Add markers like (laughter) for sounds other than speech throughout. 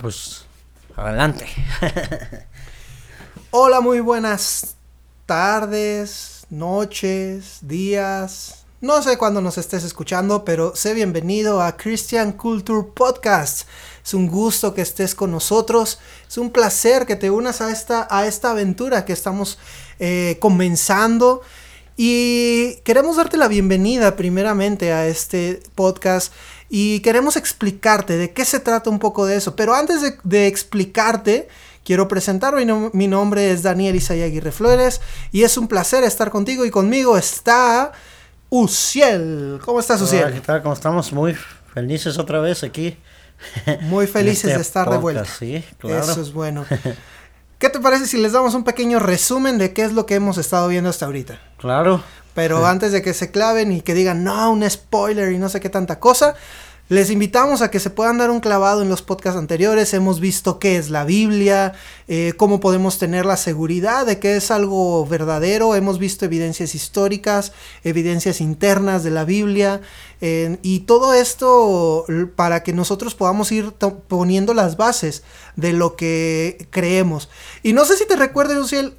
pues adelante. (laughs) Hola, muy buenas tardes, noches, días. No sé cuándo nos estés escuchando, pero sé bienvenido a Christian Culture Podcast. Es un gusto que estés con nosotros. Es un placer que te unas a esta, a esta aventura que estamos eh, comenzando. Y queremos darte la bienvenida primeramente a este podcast y queremos explicarte de qué se trata un poco de eso. Pero antes de, explicarte, quiero presentarme. Mi, nombre es Daniel Isaya Aguirre Flores y es un placer estar contigo y conmigo está Uciel. ¿Cómo estás, Uciel? ¿qué tal? ¿Cómo estamos? Muy felices otra vez aquí. Muy felices (laughs) este de estar de vuelta. Sí, claro. Eso es bueno. (laughs) ¿Qué te parece si les damos un pequeño resumen de qué es lo que hemos estado viendo hasta ahorita? Claro. Pero antes de que se claven y que digan, no, un spoiler y no sé qué tanta cosa, les invitamos a que se puedan dar un clavado en los podcasts anteriores. Hemos visto qué es la Biblia, eh, cómo podemos tener la seguridad de que es algo verdadero. Hemos visto evidencias históricas, evidencias internas de la Biblia. y todo esto para que nosotros podamos ir poniendo las bases de lo que creemos. Y no sé si te recuerdas, Luciel,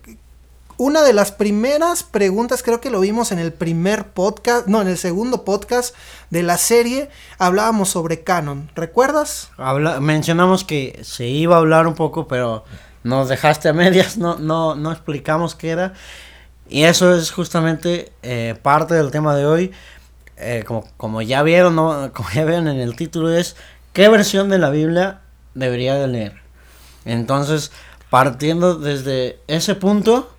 una de las primeras preguntas, creo que lo vimos en el primer podcast, no, en el segundo podcast de la serie, hablábamos sobre canon. ¿Recuerdas? Mencionamos que se iba a hablar un poco, pero nos dejaste a medias, no, no, no explicamos qué era. Y eso es justamente eh, parte del tema de hoy. Eh, como, como, ya vieron, (laughs) como ya vieron en el título, es qué versión de la Biblia debería de leer. Entonces, partiendo desde ese punto,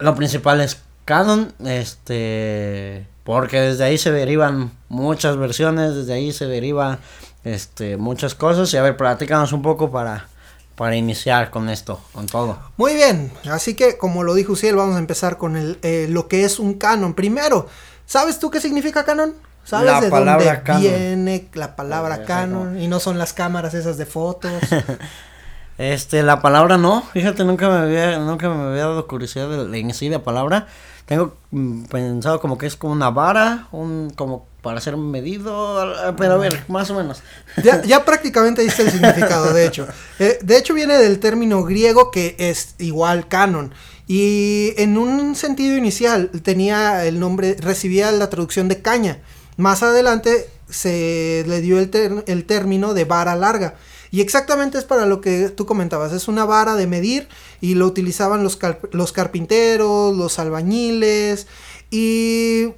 lo principal es canon, este, porque desde ahí se derivan muchas versiones, desde ahí se derivan este, muchas cosas. Y a ver, platícanos un poco para, para iniciar con esto, con todo. Muy bien, así que como lo dijo Uciel, vamos a empezar con el, eh, lo que es un canon. Primero, ¿sabes tú qué significa canon? ¿Sabes la de dónde viene la palabra canon? Y no son las cámaras esas de fotos. (laughs) Este, la palabra no, fíjate, nunca me había, nunca me había dado curiosidad de, en sí la palabra. Tengo mm, pensado como que es como una vara, un, como para ser medido, pero a ver, más o menos. (laughs) Ya, ya prácticamente diste el significado, de hecho. (laughs) Eh, de hecho viene del término griego que es igual canon. Y en un sentido inicial tenía el nombre, recibía la traducción de caña. Más adelante se le dio el, el término de vara larga. Y exactamente es para lo que tú comentabas, es una vara de medir y lo utilizaban los, los carpinteros, los albañiles. Y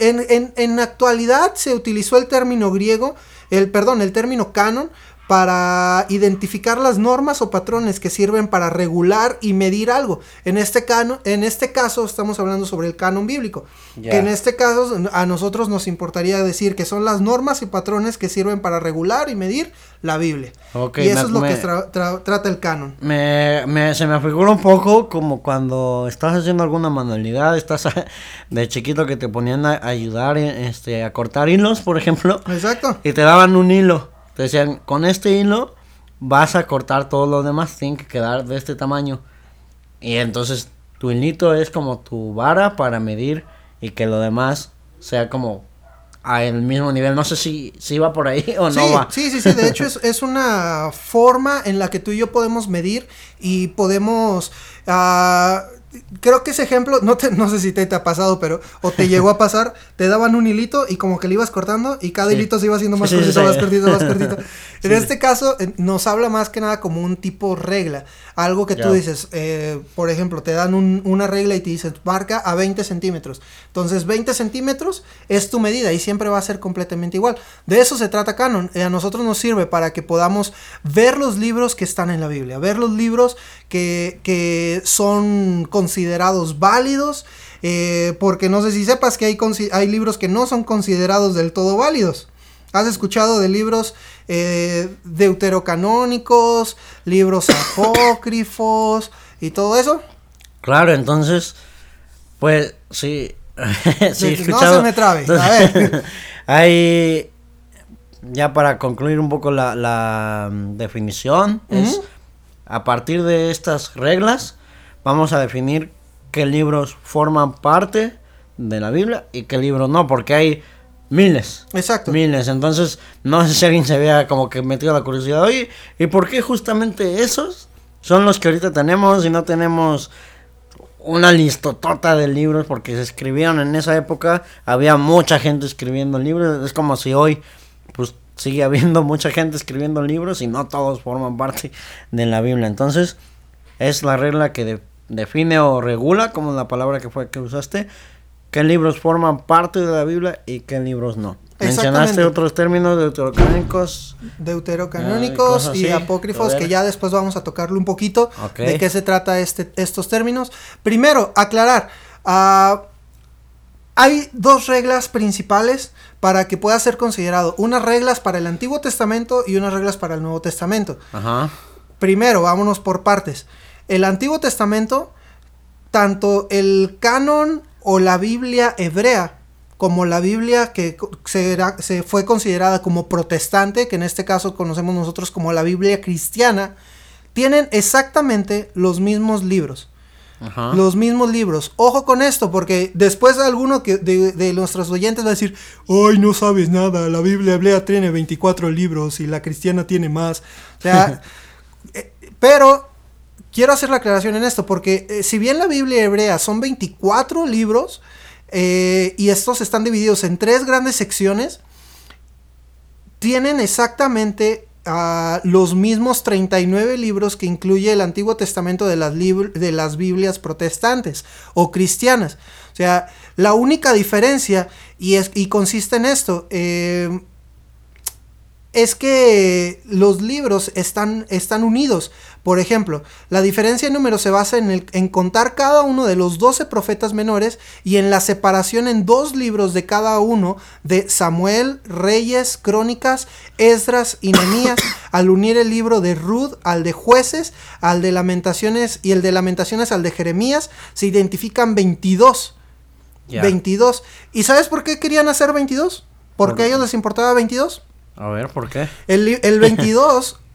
en, en, en actualidad se utilizó el término griego, el perdón, el término canon para identificar las normas o patrones que sirven para regular y medir algo. En este, cano, en este caso estamos hablando sobre el canon bíblico. Que en este caso a nosotros nos importaría decir que son las normas y patrones que sirven para regular y medir la Biblia. y eso es lo que trata el canon. Me, se me figura un poco como cuando estás haciendo alguna manualidad, estás de chiquito que te ponían a ayudar este, a cortar hilos, por ejemplo. Exacto. Y te daban un hilo te decían, con este hilo vas a cortar todo lo demás, tiene que quedar de este tamaño. Y entonces tu hilito es como tu vara para medir y que lo demás sea como a el mismo nivel. No sé si, si va por ahí o no va. Sí, sí, sí. De hecho, es, (laughs) es, una forma en la que tú y yo podemos medir y podemos. Uh, creo que ese ejemplo, no, te, (laughs) no sé si te, ha pasado, pero, o te llegó a pasar, te daban un hilito y como que le ibas cortando y cada hilito se iba haciendo más cortito, más cortito, más cortito. (laughs) En este caso, eh, nos habla más que nada como un tipo regla. Algo que tú dices, eh, por ejemplo, te dan una regla y te dicen, marca a 20 centímetros. Entonces, 20 centímetros es tu medida y siempre va a ser completamente igual. De eso se trata Canon. Eh, a nosotros nos sirve para que podamos ver los libros que están en la Biblia, ver los libros que, que son considerados válidos. porque no sé si sepas que hay, hay libros que no son considerados del todo válidos. ¿Has escuchado de libros eh, deuterocanónicos, libros apócrifos y todo eso? Claro, entonces, pues sí. (laughs) sí no se me trabe. A ver. (laughs) hay, ya para concluir un poco la, mm, definición, es a partir de estas reglas, vamos a definir qué libros forman parte de la Biblia y qué libros no, porque hay Miles. Exacto. Miles. Entonces, no sé si alguien se había como que metido la curiosidad. Oye, ¿y por qué justamente esos son los que ahorita tenemos y no tenemos una listotota de libros? Porque se escribieron en esa época. Había mucha gente escribiendo libros. Es como si hoy, pues sigue habiendo mucha gente escribiendo libros y no todos forman parte de la Biblia. Entonces, es la regla que de- define o regula, como la palabra que fue que usaste, qué libros forman parte de la Biblia y qué libros no. Mencionaste otros términos deuterocanónicos. deuterocanónicos y apócrifos, que ya después vamos a tocarlo un poquito de qué se trata este, estos términos. Primero, aclarar, ah, hay dos reglas principales para que pueda ser considerado, unas reglas para el Antiguo Testamento y unas reglas para el Nuevo Testamento. Ajá. Primero, vámonos por partes. El Antiguo Testamento, tanto el canon o la Biblia hebrea, como la Biblia que se, era- se fue considerada como protestante, que en este caso conocemos nosotros como la Biblia cristiana, tienen exactamente los mismos libros. Ajá. Los mismos libros. Ojo con esto, porque después alguno que de, de nuestros oyentes va a decir, ay, no sabes nada, la Biblia hebrea tiene 24 libros y la cristiana tiene más. O sea, (laughs) eh, pero quiero hacer la aclaración en esto, porque eh, si bien la Biblia hebrea son 24 libros, eh, y estos están divididos en tres grandes secciones, tienen exactamente ah, los mismos 39 libros que incluye el Antiguo Testamento de las, de las Biblias protestantes o cristianas. O sea, la única diferencia, y, es, y consiste en esto, eh, es que los libros están, están unidos. Por ejemplo, la diferencia en número se basa en, el- en contar cada uno de los 12 profetas menores y en la separación en dos libros de cada uno de Samuel, Reyes, Crónicas, Esdras y Nehemías, (coughs) al unir el libro de Ruth al de Jueces, al de Lamentaciones y el de Lamentaciones al de Jeremías, se identifican 22. Ya. 22. ¿Y sabes por qué querían hacer 22? ¿Por Por- qué a ellos les importaba 22? A ver, ¿por qué? El, el 22, (laughs)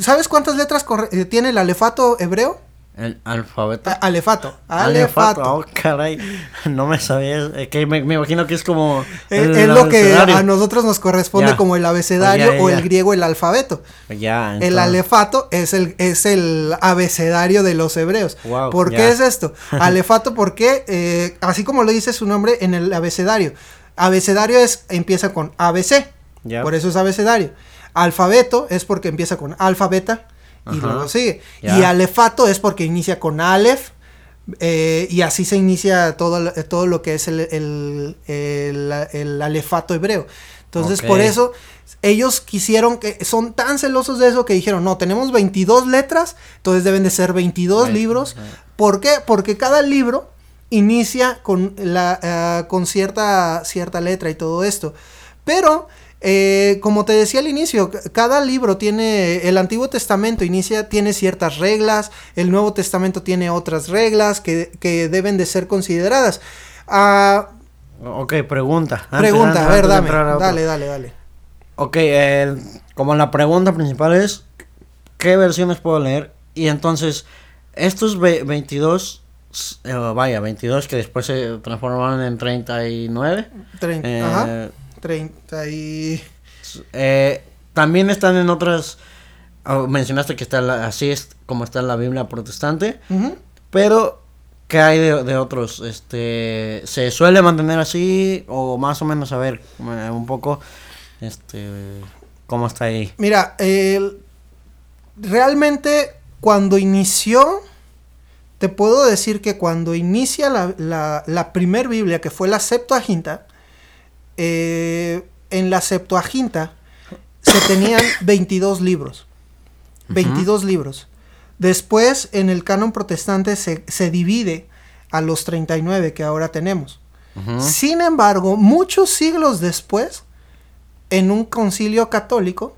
¿sabes cuántas letras eh, tiene el alefato hebreo? El alfabeto. A- alefato. Alefato. Oh, caray. No me sabía. eh, que me, me imagino que es como. Es, el es lo que a nosotros nos corresponde Ya. como el abecedario Ya, ya, o el griego el alfabeto. Ya. El alefato es el, es el abecedario de los hebreos. Wow, ¿Por qué es esto? (laughs) Alefato porque, eh, así como lo dice su nombre en el abecedario, abecedario es, empieza con ABC, Ya. por eso es abecedario. Alfabeto es porque empieza con alfa, beta y Ajá. luego sigue. Y alefato es porque inicia con alef. eh, y así se inicia todo, lo- todo lo que es el, el, el- el alefato hebreo. Entonces, por eso, ellos quisieron que, son tan celosos de eso que dijeron, no, tenemos 22 letras, entonces deben de ser 22 Veinte, libros. ¿Por qué? Porque cada libro inicia con, la, ah, con cierta, cierta letra y todo esto. Pero, eh, como te decía al inicio, cada libro tiene, el Antiguo Testamento inicia, tiene ciertas reglas, el Nuevo Testamento tiene otras reglas que, que deben de ser consideradas. Ah, Ok, pregunta. Antes- pregunta, antes- a ver, dame, a dale, dale, dale. Ok, eh, como la pregunta principal es, ¿qué versiones puedo leer? Y entonces, estos ve- 22, s- eh, vaya, 22 que después se transformaron en 39, Trein- eh, ajá, 30 y... eh, también están en otras, oh, mencionaste que está la- así es como está la Biblia protestante, pero ¿qué hay de, de otros? Este, ¿Se suele mantener así o más o menos a ver eh, un poco, este, cómo está ahí? Mira, realmente cuando inició, te puedo decir que cuando inicia la, la, la primer Biblia, que fue la Septuaginta, eh, en la Septuaginta se tenían (coughs) 22 libros. 22 libros. Después, en el canon protestante se, se divide a los 39 que ahora tenemos. Sin embargo, muchos siglos después, en un concilio católico,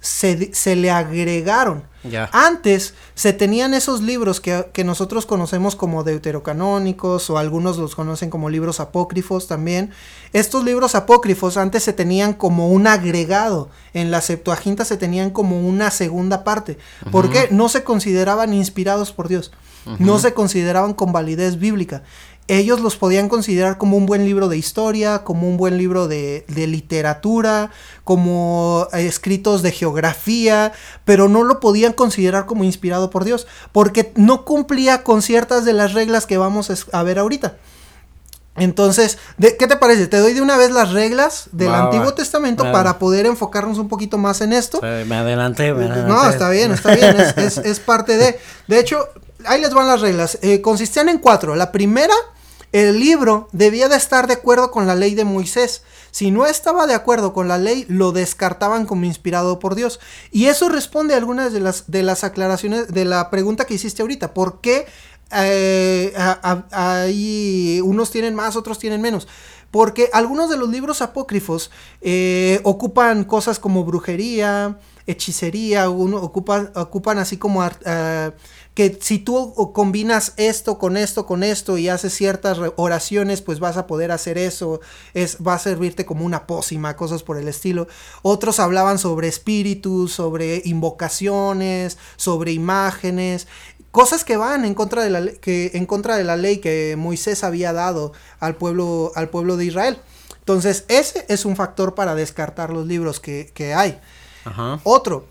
se, se le agregaron. Antes se tenían esos libros que, que nosotros conocemos como deuterocanónicos o algunos los conocen como libros apócrifos también. Estos libros apócrifos antes se tenían como un agregado. En la Septuaginta se tenían como una segunda parte. porque No se consideraban inspirados por Dios. No se consideraban con validez bíblica. Ellos los podían considerar como un buen libro de historia, como un buen libro de, de literatura, como escritos de geografía, pero no lo podían considerar como inspirado por Dios, porque no cumplía con ciertas de las reglas que vamos a ver ahorita. Entonces, ¿de, ¿qué te parece? Te doy de una vez las reglas del Antiguo Testamento para poder enfocarnos un poquito más en esto. me adelanté, me adelanté. No, está bien, está bien, es, es, parte de... De hecho, ahí les van las reglas. Eh, consistían en cuatro. La primera, el libro debía de estar de acuerdo con la ley de Moisés. Si no estaba de acuerdo con la ley, lo descartaban como inspirado por Dios. Y eso responde a algunas de las, de las aclaraciones de la pregunta que hiciste ahorita. ¿Por qué eh, unos tienen más, otros tienen menos. Porque algunos de los libros apócrifos eh, ocupan cosas como brujería, hechicería, uno, ocupan, ocupan así como uh, que si tú combinas esto con esto con esto y haces ciertas oraciones, pues vas a poder hacer eso, es, va a servirte como una pócima, cosas por el estilo. Otros hablaban sobre espíritus, sobre invocaciones, sobre imágenes cosas que van en contra de la que en contra de la ley que Moisés había dado al pueblo al pueblo de Israel. Entonces, ese es un factor para descartar los libros que, que hay. Otro,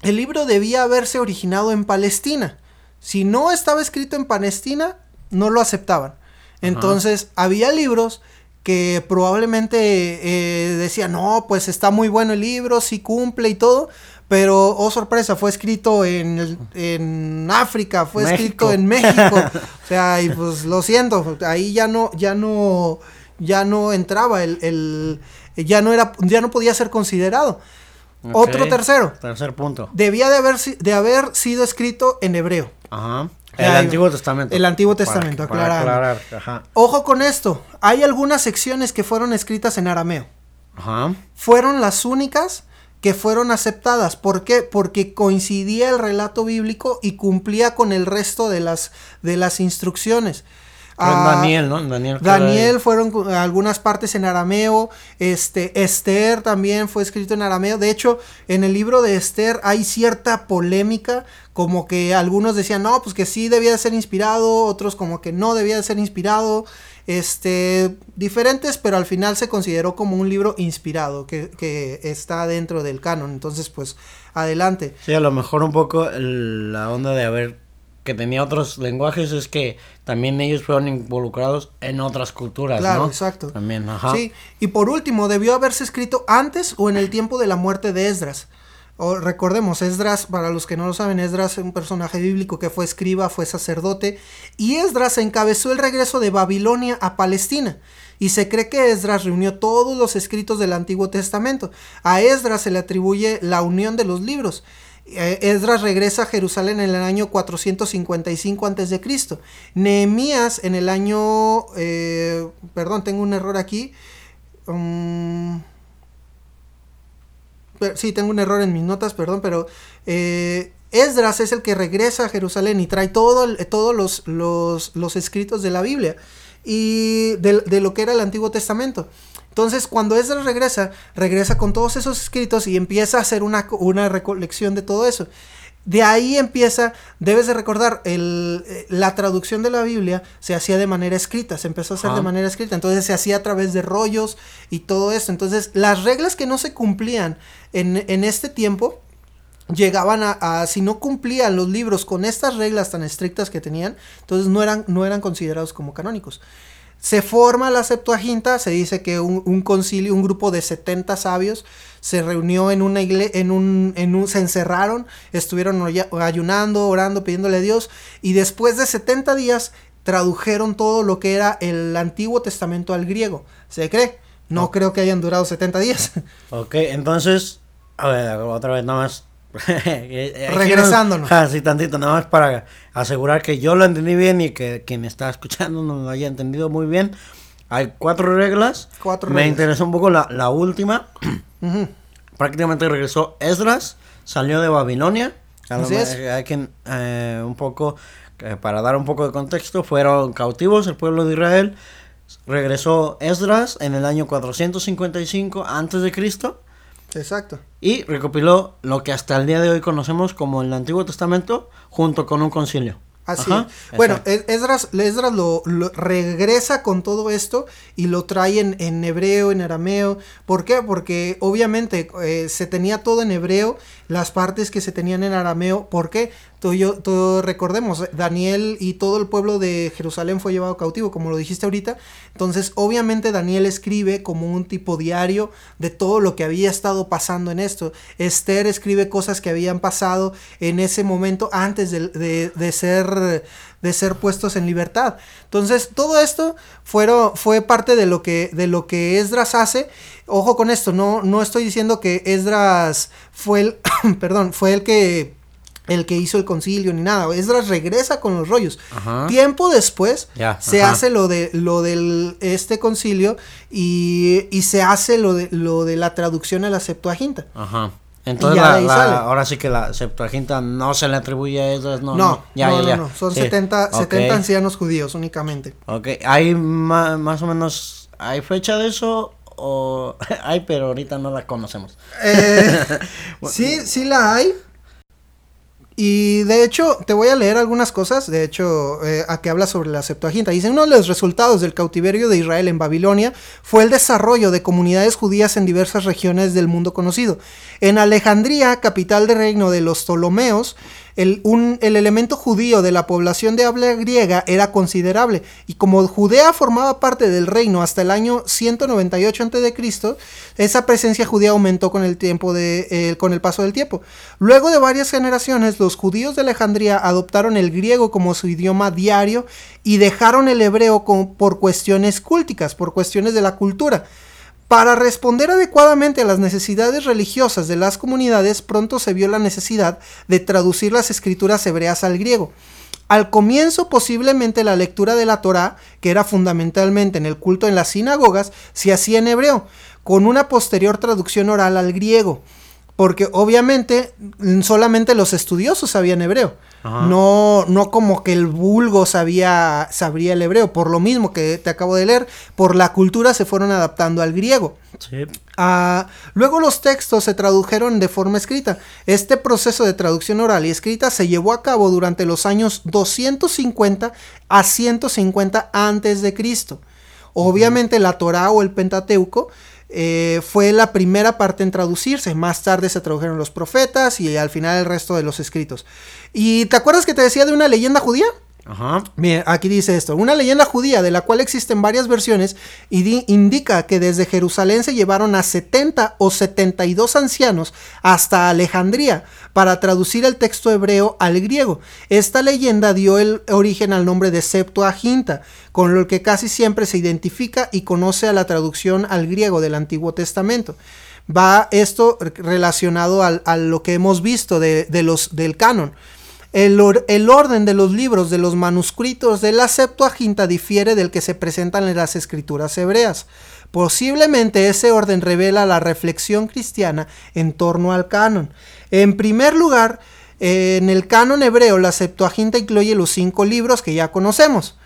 el libro debía haberse originado en Palestina. Si no estaba escrito en Palestina, no lo aceptaban. Entonces, había libros que probablemente eh, decían, no, pues está muy bueno el libro, sí cumple y todo, pero, oh sorpresa, fue escrito en, en África, fue escrito en México. (laughs) o sea, y pues lo siento, ahí ya no, ya no, ya no entraba el, el ya no era, ya no podía ser considerado. Otro tercero. Tercer punto. Debía de haber, de haber sido escrito en hebreo. Ajá. El Antiguo Testamento. El Antiguo Testamento, aclarar. Ojo con esto. Hay algunas secciones que fueron escritas en arameo. Ajá. Fueron las únicas que fueron aceptadas. ¿Por qué? Porque coincidía el relato bíblico y cumplía con el resto de las, de las instrucciones. Ah, Daniel, ¿no? Daniel, Daniel fueron algunas partes en arameo. Este, Esther también fue escrito en arameo. De hecho, en el libro de Esther hay cierta polémica, como que algunos decían, no, pues que sí debía de ser inspirado, otros como que no debía de ser inspirado este, diferentes, pero al final se consideró como un libro inspirado, que, que está dentro del canon. Entonces, pues, adelante. Sí, a lo mejor un poco la onda de haber que tenía otros lenguajes es que también ellos fueron involucrados en otras culturas, claro, exacto. También, ajá. Sí, y por último, debió haberse escrito antes o en el tiempo de la muerte de Esdras. O, recordemos, Esdras, para los que no lo saben, Esdras es un personaje bíblico que fue escriba, fue sacerdote, y Esdras encabezó el regreso de Babilonia a Palestina. Y se cree que Esdras reunió todos los escritos del Antiguo Testamento. A Esdras se le atribuye la unión de los libros. Eh, Esdras regresa a Jerusalén en el año 455 a.C. Nehemías en el año... Eh, perdón, tengo un error aquí. Um, sí, tengo un error en mis notas, perdón, pero eh, Esdras es el que regresa a Jerusalén y trae todo, todos los, los, escritos de la Biblia y de, lo que era el Antiguo Testamento. Entonces, cuando Esdras regresa, regresa con todos esos escritos y empieza a hacer una, una recolección de todo eso. De ahí empieza, debes de recordar, el, eh, la traducción de la Biblia se hacía de manera escrita, se empezó a hacer de manera escrita, entonces se hacía a través de rollos y todo eso. Entonces, las reglas que no se cumplían en, en este tiempo, llegaban a, si no cumplían los libros con estas reglas tan estrictas que tenían, entonces no eran, no eran considerados como canónicos. Se forma la Septuaginta, se dice que un, concilio, un grupo de 70 sabios se reunió en una iglesia, en un, en un, se encerraron, estuvieron ayunando, orando, pidiéndole a Dios, y después de 70 días tradujeron todo lo que era el Antiguo Testamento al griego. ¿Se cree? No creo que hayan durado 70 días. (laughs) Ok, entonces, a ver, otra vez nada más Regresándonos. Ah, sí, tantito, nada más para asegurar que yo lo entendí bien y que quien está escuchando no lo haya entendido muy bien. Hay cuatro reglas. Cuatro Me interesó un poco la, última. (clears throat) Prácticamente regresó Esdras, salió de Babilonia. Hay que, eh, un poco, eh, para dar un poco de contexto, fueron cautivos el pueblo de Israel. Regresó Esdras en el año 455 antes de Cristo Exacto. Y recopiló lo que hasta el día de hoy conocemos como el Antiguo Testamento junto con un concilio. Así Ajá, es. Bueno, Esdras, Esdras lo, lo regresa con todo esto y lo trae en, en hebreo, en arameo. ¿Por qué? Porque obviamente eh, se tenía todo en hebreo, las partes que se tenían en arameo. ¿Por qué? Todo, todo recordemos, Daniel y todo el pueblo de Jerusalén fue llevado cautivo, como lo dijiste ahorita. Entonces, obviamente Daniel escribe como un tipo diario de todo lo que había estado pasando en esto. Esther escribe cosas que habían pasado en ese momento antes de, de- de ser de ser puestos en libertad. Entonces, todo esto fueron, fue parte de lo que de lo que Esdras hace. Ojo con esto, no no estoy diciendo que Esdras fue el (coughs) perdón, fue el que el que hizo el concilio ni nada. Esdras regresa con los rollos. Ajá. Tiempo después Ya, se ajá. hace lo de lo del este concilio y, y se hace lo de lo de la traducción a la Septuaginta. Ajá. Entonces, la, la- ahora sí que la Septuaginta no se le atribuye a ellos, no. No, no, ya, no, ya. no, son Sí. 70, Ok, 70 ancianos judíos únicamente. Ok, ¿hay ma- más o menos, hay fecha de eso? O (laughs) hay, pero ahorita no la conocemos. Eh, (laughs) sí, sí la hay. Y de hecho, te voy a leer algunas cosas, de hecho, eh, a que habla sobre la Septuaginta. Dice, uno de los resultados del cautiverio de Israel en Babilonia fue el desarrollo de comunidades judías en diversas regiones del mundo conocido. En Alejandría, capital del reino de los Ptolomeos, el, el elemento judío de la población de habla griega era considerable, y como Judea formaba parte del reino hasta el año 198 a.C., esa presencia judía aumentó con el, tiempo de, eh, con el paso del tiempo. Luego de varias generaciones, los judíos de Alejandría adoptaron el griego como su idioma diario y dejaron el hebreo por cuestiones cúlticas, por cuestiones de la cultura. Para responder adecuadamente a las necesidades religiosas de las comunidades, pronto se vio la necesidad de traducir las escrituras hebreas al griego. Al comienzo, posiblemente la lectura de la Torá, que era fundamentalmente en el culto en las sinagogas, se hacía en hebreo, con una posterior traducción oral al griego. Porque obviamente solamente los estudiosos sabían hebreo. Ajá. No, no como que el vulgo sabía, sabría el hebreo. Por lo mismo que te acabo de leer, por la cultura se fueron adaptando al griego. Sí. Ah, luego los textos se tradujeron de forma escrita. Este proceso de traducción oral y escrita se llevó a cabo durante los años 250 a 150 antes de Cristo. Obviamente la Torá o el Pentateuco eh, fue la primera parte en traducirse. Más tarde se tradujeron los profetas y al final el resto de los escritos. ¿Y te acuerdas que te decía de una leyenda judía? Bien, aquí dice esto, una leyenda judía de la cual existen varias versiones indica que desde Jerusalén se llevaron a 70 o 72 ancianos hasta Alejandría para traducir el texto hebreo al griego. Esta leyenda dio el origen al nombre de Septuaginta, con lo que casi siempre se identifica y conoce a la traducción al griego del Antiguo Testamento. Va esto relacionado al- a lo que hemos visto de los, del canon. El, or- el orden de los libros de los manuscritos de la Septuaginta difiere del que se presentan en las escrituras hebreas. Posiblemente ese orden revela la reflexión cristiana en torno al canon. En primer lugar, eh, en el canon hebreo, la Septuaginta incluye los cinco libros que ya conocemos.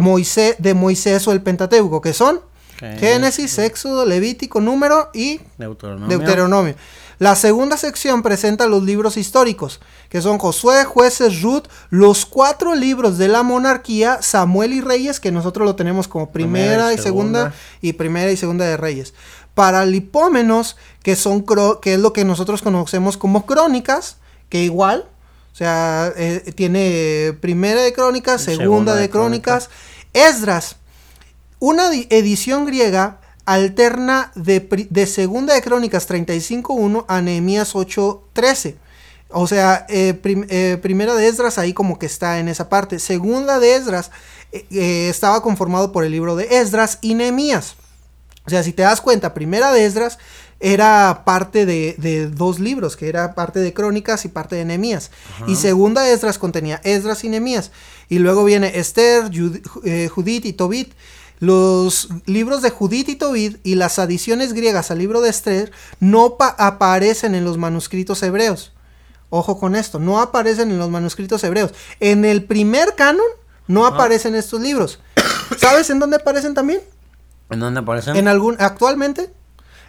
Moisés, de Moisés o el Pentateuco, que son Génesis, Éxodo, Levítico, Número y Deuteronomio. Deuteronomio. La segunda sección presenta los libros históricos, que son Josué, Jueces, Ruth, los cuatro libros de la monarquía, Samuel y Reyes, que nosotros lo tenemos como primera, Primera y y segunda, y primera y segunda de Reyes. Paralipómenos, que son que es lo que nosotros conocemos como crónicas, que igual, o sea, eh, tiene primera de crónicas, segunda, Segunda de, de crónicas. Esdras, una di- edición griega alterna de, Segunda de Crónicas 35.1 a Nehemías 8.13. O sea, eh, prim- eh, Primera de Esdras ahí como que está en esa parte. Segunda de Esdras eh, estaba conformado por el libro de Esdras y Nehemías. O sea, si te das cuenta, Primera de Esdras era parte de, de dos libros, que era parte de Crónicas y parte de Nehemías. Y Segunda de Esdras contenía Esdras y Nehemías. Y luego viene Esther, Jud- Judith y Tobit. Los libros de Judith y Tobit y las adiciones griegas al libro de Esther no pa- aparecen en los manuscritos hebreos. Ojo con esto, no aparecen en los manuscritos hebreos. En el primer canon no aparecen estos libros. (coughs) ¿Sabes en dónde aparecen también? ¿En dónde aparecen? En algún, actualmente,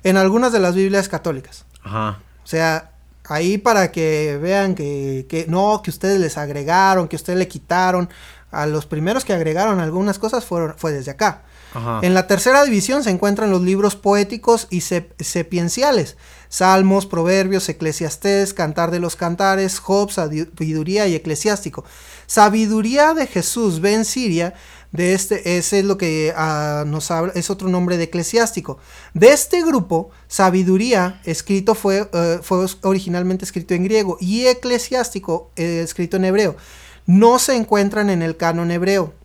en algunas de las Biblias católicas. Ajá. O sea, ahí para que vean que, que no, que ustedes les agregaron, que ustedes le quitaron. A los primeros que agregaron algunas cosas fueron, fue desde acá. En la tercera división se encuentran los libros poéticos y sapienciales, Salmos, Proverbios, Eclesiastés, Cantar de los Cantares, Job, Sabiduría y Eclesiástico. Sabiduría de Jesús, ven Siria, de este, ese es lo que ah, nos habla, es otro nombre de eclesiástico. De este grupo, sabiduría escrito fue, eh, fue originalmente escrito en griego y eclesiástico eh, escrito en hebreo. No se encuentran en el canon hebreo.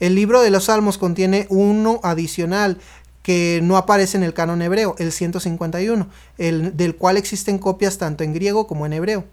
El libro de los Salmos contiene uno adicional que no aparece en el canon hebreo, el 151, el, del cual existen copias tanto en griego como en hebreo.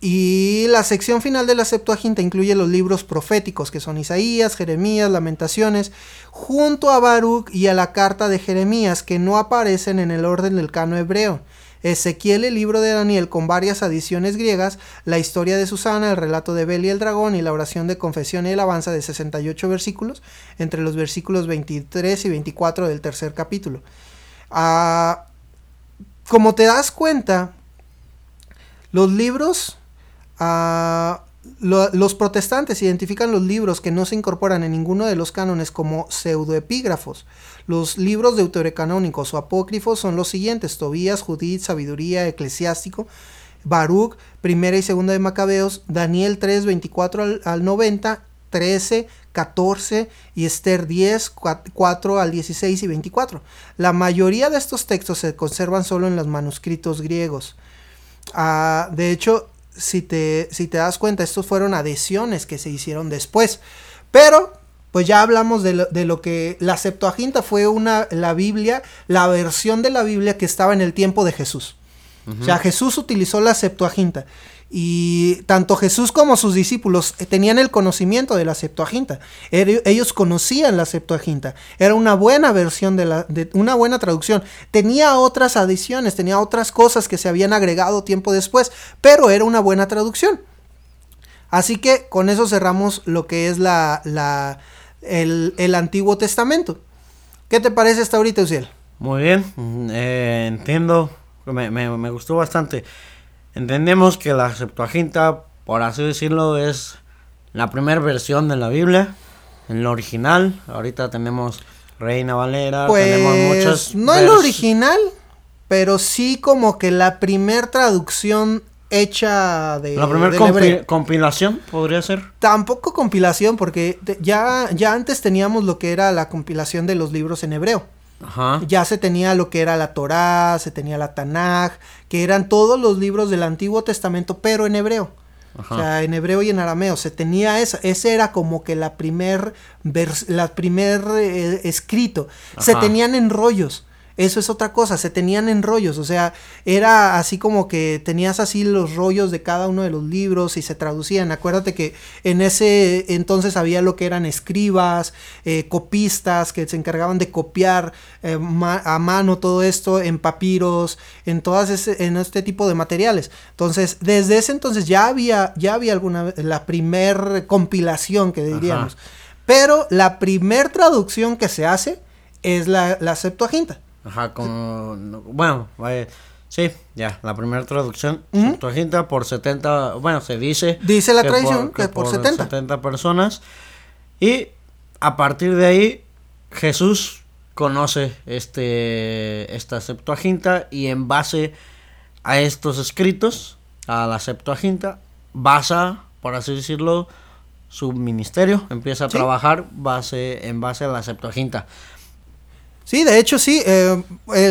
Y la sección final de la Septuaginta incluye los libros proféticos, que son Isaías, Jeremías, Lamentaciones, junto a Baruch y a la carta de Jeremías, que no aparecen en el orden del canon hebreo. Ezequiel, el libro de Daniel con varias adiciones griegas, la historia de Susana, el relato de Bel y el dragón y la oración de confesión y alabanza de 68 versículos, entre los versículos 23 y 24 del tercer capítulo. Ah, como te das cuenta, los libros ah, los protestantes identifican los libros que no se incorporan en ninguno de los cánones como pseudoepígrafos. Los libros deuterocanónicos o apócrifos son los siguientes: Tobías, Judith, Sabiduría, Eclesiástico, Baruch, Primera y Segunda de Macabeos, Daniel 3, 24 al, 90, 13, 14 y Esther 10, 4 al 16 y 24. La mayoría de estos textos se conservan solo en los manuscritos griegos. Ah, de hecho, si te, si te das cuenta, estos fueron adhesiones que se hicieron después. Pero, pues ya hablamos de lo, que la Septuaginta fue una, la Biblia, la versión de la Biblia que estaba en el tiempo de Jesús. O sea, Jesús utilizó la Septuaginta. Y tanto Jesús como sus discípulos tenían el conocimiento de la Septuaginta. Ellos conocían la Septuaginta. Era una buena versión de la, una buena traducción. Tenía otras adiciones, tenía otras cosas que se habían agregado tiempo después, pero era una buena traducción. Así que con eso cerramos lo que es la, la el, Antiguo Testamento. ¿Qué te parece hasta ahorita, Uciel? Muy bien, mm, eh, entiendo, me gustó bastante. Entendemos que la Septuaginta, por así decirlo, es la primera versión de la Biblia, en lo original. Ahorita tenemos Reina Valera, tenemos pues, muchas. No el original, pero sí como que la primera traducción hecha de. La primera compilación podría ser. Tampoco compilación, porque ya, ya antes teníamos lo que era la compilación de los libros en hebreo. Ya se tenía lo que era la Torá, se tenía la Tanaj, que eran todos los libros del Antiguo Testamento, pero en hebreo. O sea, en hebreo y en arameo. Se tenía esa. Ese era como que la primer, la primer eh, escrito. Se tenían en rollos. Eso es otra cosa, se tenían en rollos, o sea, era así como que tenías así los rollos de cada uno de los libros y se traducían. Acuérdate que en ese entonces había lo que eran escribas, eh, copistas que se encargaban de copiar eh, a mano todo esto en papiros, en todas ese, en este tipo de materiales. Entonces, desde ese entonces ya había, ya había alguna, la primer compilación que diríamos. Pero la primer traducción que se hace es la, la Septuaginta. Ajá, como. Bueno, Sí, ya, la primera traducción, ¿Mm? por 70, bueno, se dice... Dice la tradición que, por, 70. 70 personas. Y a partir de ahí, Jesús conoce este, esta Septuaginta y en base a estos escritos, a la Septuaginta, basa, por así decirlo, su ministerio, empieza a trabajar base, en base a la Septuaginta. Sí, de hecho sí, eh,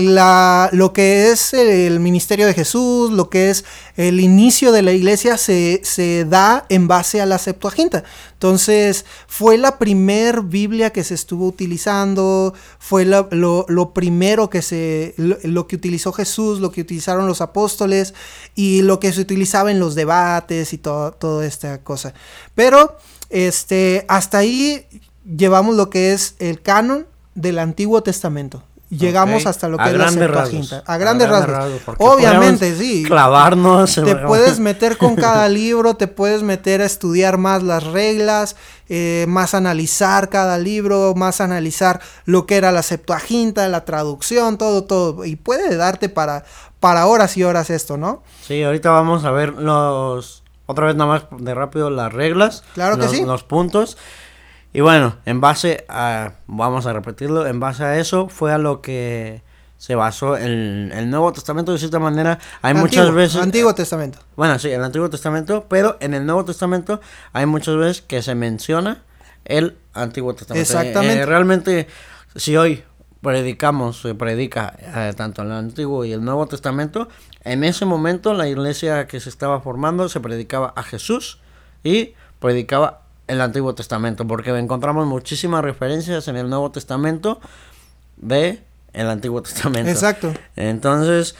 la, lo que es el ministerio de Jesús, lo que es el inicio de la iglesia se, se da en base a la Septuaginta. Entonces fue la primer Biblia que se estuvo utilizando, fue lo, lo, primero que se, lo, que utilizó Jesús, lo que utilizaron los apóstoles y lo que se utilizaba en los debates y todo, toda esta cosa. Pero este, hasta ahí llevamos lo que es el canon del Antiguo Testamento. llegamos hasta lo que A es la grandes Septuaginta. rasgos. A grandes rasgos. Obviamente, sí. Clavarnos. Te puedes (laughs) meter con cada libro, te puedes meter a estudiar más las reglas, eh, más analizar cada libro, más analizar lo que era la Septuaginta, la traducción, todo, todo. Y puede darte para, para horas y horas esto, ¿no? Sí, ahorita vamos a ver los. Otra vez nada más de rápido las reglas. Claro que los, sí. Los puntos. Y bueno, en base a. Vamos a repetirlo. En base a eso fue a lo que se basó el, el Nuevo Testamento. De cierta manera, hay muchas veces. Antiguo Testamento. Bueno, sí, el Antiguo Testamento, pero en el Nuevo Testamento hay muchas veces que se menciona el Antiguo Testamento. Exactamente. Eh, realmente, si hoy predicamos, se predica eh, tanto el Antiguo y el Nuevo Testamento, en ese momento la iglesia que se estaba formando se predicaba a Jesús y predicaba el Antiguo Testamento, porque encontramos muchísimas referencias en el Nuevo Testamento de el Antiguo Testamento. Exacto. Entonces,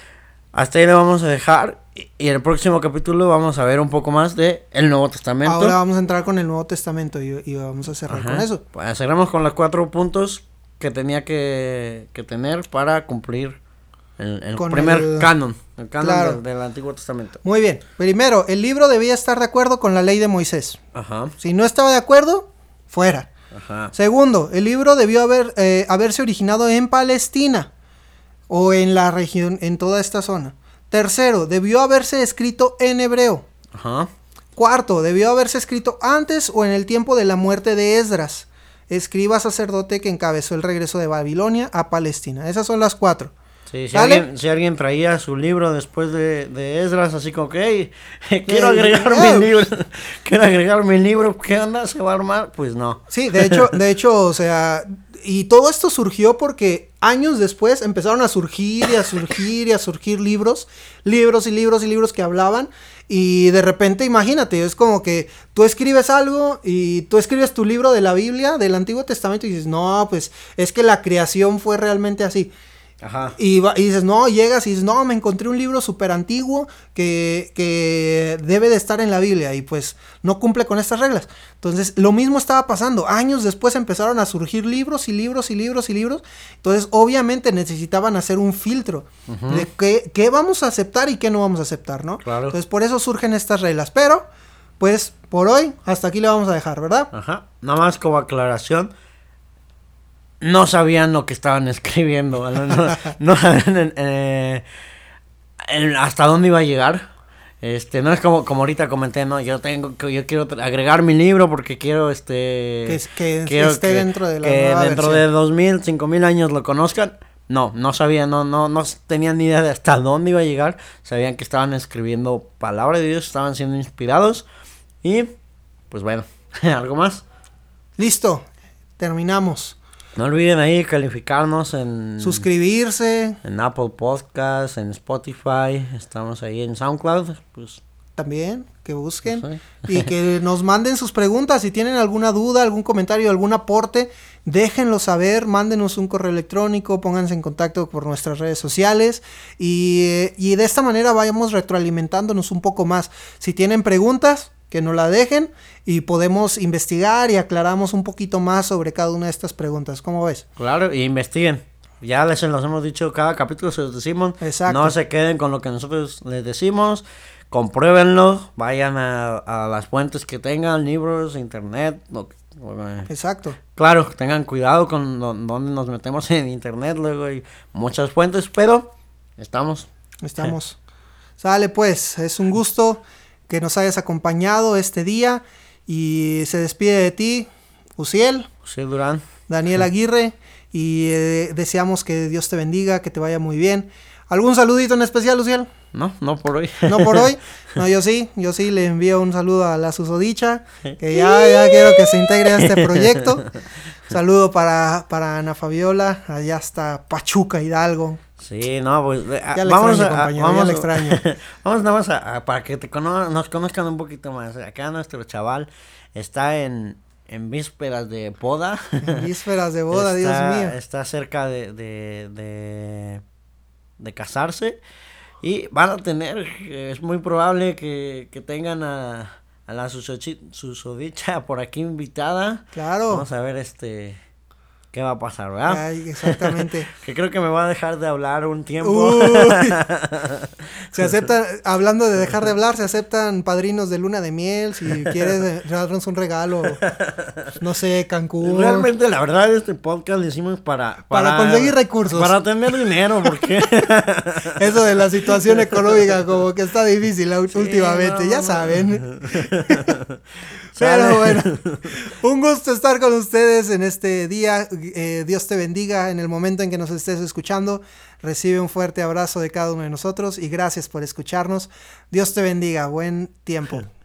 hasta ahí le vamos a dejar. Y el próximo capítulo vamos a ver un poco más de el Nuevo Testamento. Ahora vamos a entrar con el Nuevo Testamento y, y vamos a cerrar Ajá. con eso. Pues cerramos con los cuatro puntos que tenía que, que tener para cumplir el, primer el- canon, el canon Claro. del, del Antiguo Testamento. Muy bien. Primero, el libro debía estar de acuerdo con la ley de Moisés. Ajá, Si no estaba de acuerdo, fuera. ajá. Segundo, el libro debió haber, eh, haberse originado en Palestina o en la región, en toda esta zona. Tercero, debió haberse escrito en hebreo. Ajá. Cuarto, debió haberse escrito antes o en el tiempo de la muerte de Esdras, escriba sacerdote que encabezó el regreso de Babilonia a Palestina. Esas son las cuatro. Sí, si, alguien, si alguien traía su libro después de, de Esdras, así como que, "Hey, (laughs) quiero agregar mi libro, (laughs) quiero agregar mi libro, ¿qué onda? ¿Se va a armar? Pues no. Sí, de hecho, (laughs) de hecho, o sea, y todo esto surgió porque años después empezaron a surgir y a surgir y a surgir libros, libros y libros y libros que hablaban y de repente imagínate, es como que tú escribes algo y tú escribes tu libro de la Biblia, del Antiguo Testamento y dices, no, pues es que la creación fue realmente así. Ajá. Y, va- y dices, no, llegas y dices, no, me encontré un libro súper antiguo que, que debe de estar en la Biblia y pues no cumple con estas reglas. Entonces, lo mismo estaba pasando. Años después empezaron a surgir libros y libros y libros y libros. Entonces, obviamente necesitaban hacer un filtro de qué, qué vamos a aceptar y qué no vamos a aceptar, ¿no? Claro. Entonces, por eso surgen estas reglas. Pero, pues, por hoy, hasta aquí le vamos a dejar, ¿verdad? Ajá. Nada más como aclaración. No sabían lo que estaban (laughs) escribiendo. No, no- no sabían eh, hasta dónde iba a llegar. Este, no es como, como ahorita comenté, no, yo tengo que, yo quiero agregar mi libro porque quiero este Que es- que quiero esté dentro de la que nueva dentro versión. de dos mil, cinco mil años lo conozcan. No, no sabían, no, no, no tenían ni idea de hasta dónde iba a llegar. Sabían que estaban escribiendo palabra de Dios, estaban siendo inspirados. Y, pues bueno, (laughs) ¿algo más? Listo, terminamos. No olviden ahí calificarnos en, Suscribirse, en Apple Podcasts, en Spotify. Estamos ahí en SoundCloud. Pues, también, que busquen. no sé. Y (laughs) que nos manden sus preguntas. Si tienen alguna duda, algún comentario, algún aporte, déjenlo saber. Mándenos un correo electrónico, pónganse en contacto por nuestras redes sociales. Y, eh, y de esta manera vayamos retroalimentándonos un poco más. Si tienen preguntas, que nos la dejen y podemos investigar y aclaramos un poquito más sobre cada una de estas preguntas. ¿Cómo ves? Claro, y investiguen. Ya les los hemos dicho cada capítulo, se los decimos. Exacto. No se queden con lo que nosotros les decimos. Compruébenlo. Vayan a, a las fuentes que tengan, libros, internet. lo que- Exacto. Claro, tengan cuidado con dónde nos metemos en internet. Luego hay muchas fuentes, pero estamos. Estamos. Sale pues, es un gusto que nos hayas acompañado este día y se despide de ti, Uciel, Sí, Durán. Daniel Aguirre y eh, deseamos que Dios te bendiga, que te vaya muy bien. ¿Algún saludito en especial, Uciel? No, no por hoy. No por hoy. (laughs) No, yo sí, yo sí le envío un saludo a la susodicha, que ya, (laughs) ya quiero que se integre a este proyecto. Saludo para, para Ana Fabiola, allá hasta Pachuca, Hidalgo. Sí, no, pues Ya vamos extraño, a, vamos, ya extraño. (laughs) vamos nada más a, a- para que te cono- nos conozcan un poquito más. Acá nuestro chaval está en, en vísperas de boda. (laughs) Vísperas de boda, Dios mío. Está cerca de, de, de, de casarse y van a tener, eh, es muy probable que, que tengan a, a la susodicha por aquí invitada. Claro. Vamos a ver este... qué va a pasar, ¿verdad? Ay, exactamente. (laughs) que creo que me va a dejar de hablar un tiempo. (laughs) Se acepta, hablando de dejar de hablar, se aceptan padrinos de luna de miel, si (laughs) quieres darnos un regalo, no sé, Cancún. Realmente, la verdad, este podcast lo hicimos para... Para, conseguir recursos. Para tener dinero, porque... Eso de la situación económica como que está difícil últimamente, no, ya saben. Pero bueno, (laughs) un gusto estar con ustedes en este día. Eh, Dios te bendiga en el momento en que nos estés escuchando. Recibe un fuerte abrazo de cada uno de nosotros y gracias por escucharnos. Dios te bendiga. Buen tiempo. (laughs)